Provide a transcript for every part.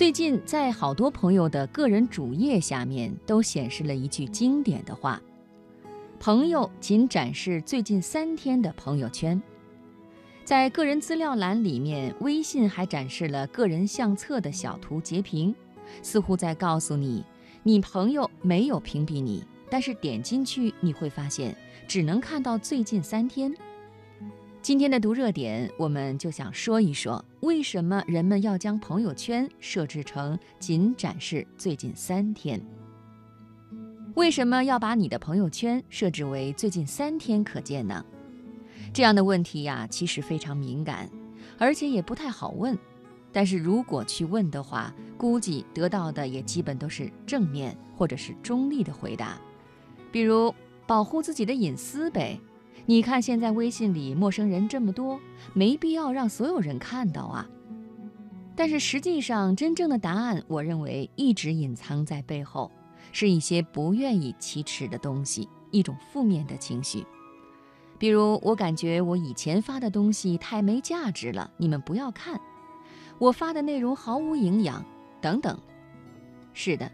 最近在好多朋友的个人主页下面都显示了一句经典的话：“朋友仅展示最近三天的朋友圈。”在个人资料栏里面，微信还展示了个人相册的小图截屏，似乎在告诉你，你朋友没有屏蔽你，但是点进去你会发现只能看到最近三天。今天的读热点，我们就想说一说，为什么人们要将朋友圈设置成仅展示最近三天？为什么要把你的朋友圈设置为最近三天可见呢？这样的问题呀，其实非常敏感，而且也不太好问。但是如果去问的话，估计得到的也基本都是正面或者是中立的回答，比如保护自己的隐私呗。你看，现在微信里陌生人这么多，没必要让所有人看到啊。但是实际上，真正的答案，我认为一直隐藏在背后，是一些不愿意启齿的东西，一种负面的情绪。比如，我感觉我以前发的东西太没价值了，你们不要看；我发的内容毫无营养，等等。是的。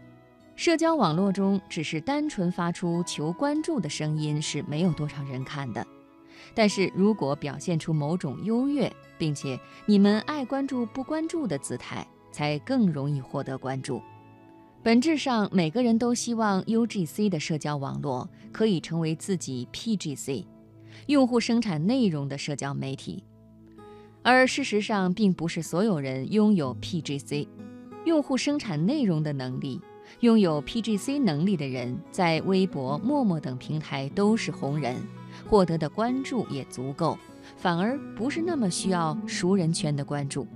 社交网络中，只是单纯发出求关注的声音是没有多少人看的。但是如果表现出某种优越，并且你们爱关注不关注的姿态，才更容易获得关注。本质上，每个人都希望 UGC 的社交网络可以成为自己 PGC，用户生产内容的社交媒体。而事实上，并不是所有人拥有 PGC，用户生产内容的能力。拥有 PGC 能力的人，在微博、陌陌等平台都是红人，获得的关注也足够，反而不是那么需要熟人圈的关注。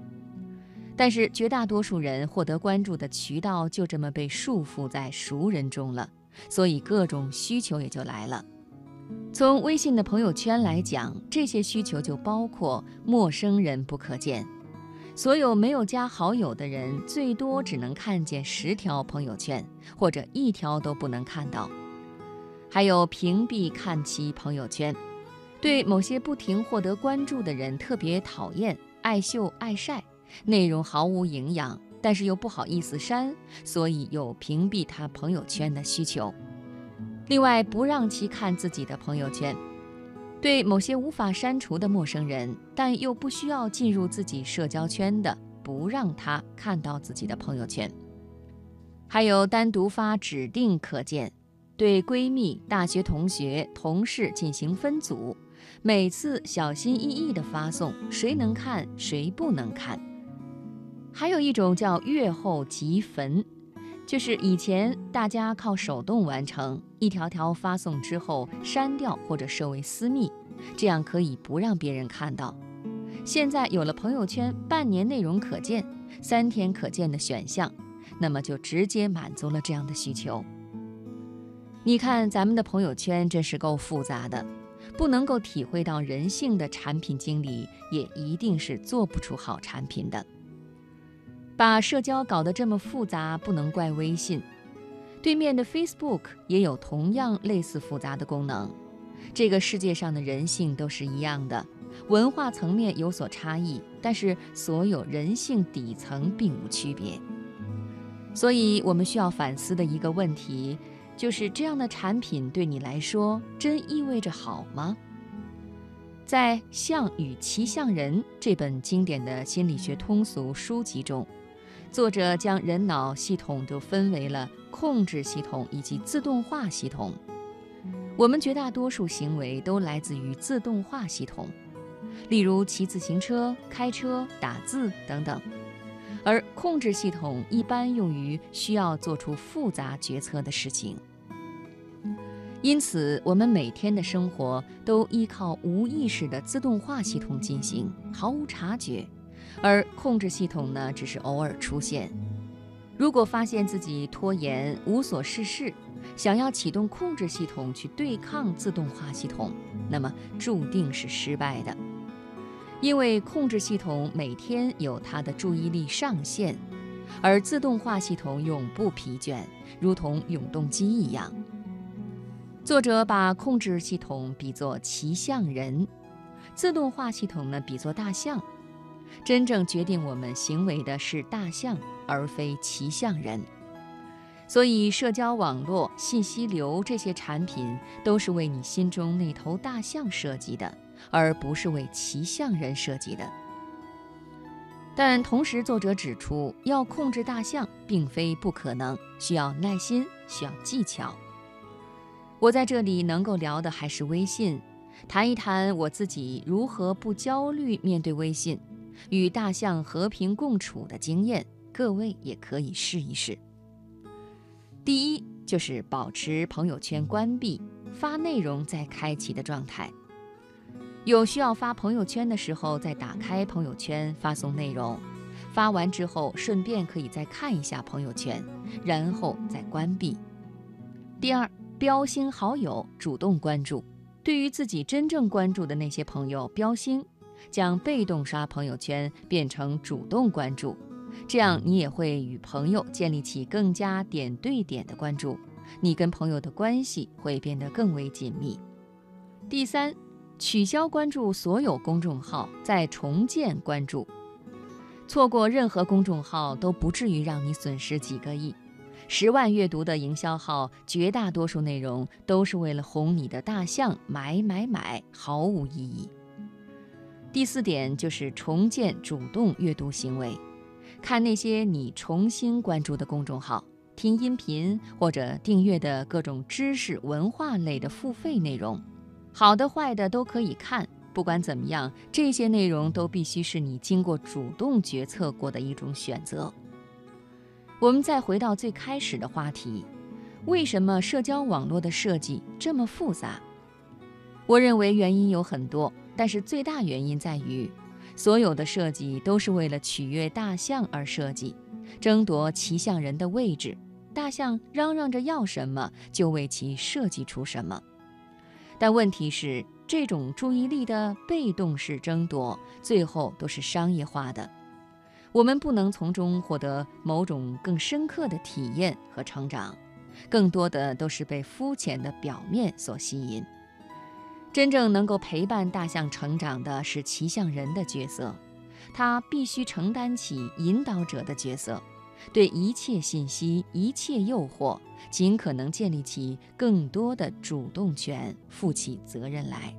但是绝大多数人获得关注的渠道就这么被束缚在熟人中了，所以各种需求也就来了。从微信的朋友圈来讲，这些需求就包括陌生人不可见。所有没有加好友的人，最多只能看见十条朋友圈，或者一条都不能看到。还有屏蔽看其朋友圈，对某些不停获得关注的人特别讨厌，爱秀爱晒，内容毫无营养，但是又不好意思删，所以有屏蔽他朋友圈的需求。另外，不让其看自己的朋友圈。对某些无法删除的陌生人，但又不需要进入自己社交圈的，不让他看到自己的朋友圈。还有单独发指定可见，对闺蜜、大学同学、同事进行分组，每次小心翼翼地发送，谁能看，谁不能看。还有一种叫阅后即焚。就是以前大家靠手动完成，一条条发送之后删掉或者设为私密，这样可以不让别人看到。现在有了朋友圈半年内容可见、三天可见的选项，那么就直接满足了这样的需求。你看咱们的朋友圈真是够复杂的，不能够体会到人性的产品经理，也一定是做不出好产品的。把社交搞得这么复杂，不能怪微信。对面的 Facebook 也有同样类似复杂的功能。这个世界上的人性都是一样的，文化层面有所差异，但是所有人性底层并无区别。所以，我们需要反思的一个问题，就是这样的产品对你来说，真意味着好吗？在《象与骑象人》这本经典的心理学通俗书籍中。作者将人脑系统都分为了控制系统以及自动化系统。我们绝大多数行为都来自于自动化系统，例如骑自行车、开车、打字等等。而控制系统一般用于需要做出复杂决策的事情。因此，我们每天的生活都依靠无意识的自动化系统进行，毫无察觉。而控制系统呢，只是偶尔出现。如果发现自己拖延、无所事事，想要启动控制系统去对抗自动化系统，那么注定是失败的。因为控制系统每天有它的注意力上限，而自动化系统永不疲倦，如同永动机一样。作者把控制系统比作骑象人，自动化系统呢比作大象。真正决定我们行为的是大象，而非骑象人。所以，社交网络、信息流这些产品都是为你心中那头大象设计的，而不是为骑象人设计的。但同时，作者指出，要控制大象并非不可能，需要耐心，需要技巧。我在这里能够聊的还是微信，谈一谈我自己如何不焦虑面对微信，与大象和平共处的经验，各位也可以试一试。第一就是保持朋友圈关闭，发内容在开启的状态。有需要发朋友圈的时候，再打开朋友圈发送内容，发完之后顺便可以再看一下朋友圈，然后再关闭。第二，标星好友，主动关注，对于自己真正关注的那些朋友标星，将被动刷朋友圈变成主动关注。这样，你也会与朋友建立起更加点对点的关注，你跟朋友的关系会变得更为紧密。第三，取消关注所有公众号，再重建关注。错过任何公众号都不至于让你损失几个亿。十万阅读的营销号，绝大多数内容都是为了哄你的大象买买买，毫无意义。第四点就是重建主动阅读行为。看那些你重新关注的公众号，听音频或者订阅的各种知识文化类的付费内容，好的坏的都可以看。不管怎么样，这些内容都必须是你经过主动决策过的一种选择。我们再回到最开始的话题，为什么社交网络的设计这么复杂？我认为原因有很多，但是最大原因在于。所有的设计都是为了取悦大象而设计，争夺骑象人的位置。大象嚷嚷着要什么，就为其设计出什么。但问题是，这种注意力的被动式争夺，最后都是商业化的。我们不能从中获得某种更深刻的体验和成长，更多的都是被肤浅的表面所吸引。真正能够陪伴大象成长的是骑象人的角色，他必须承担起引导者的角色，对一切信息、一切诱惑，尽可能建立起更多的主动权，负起责任来。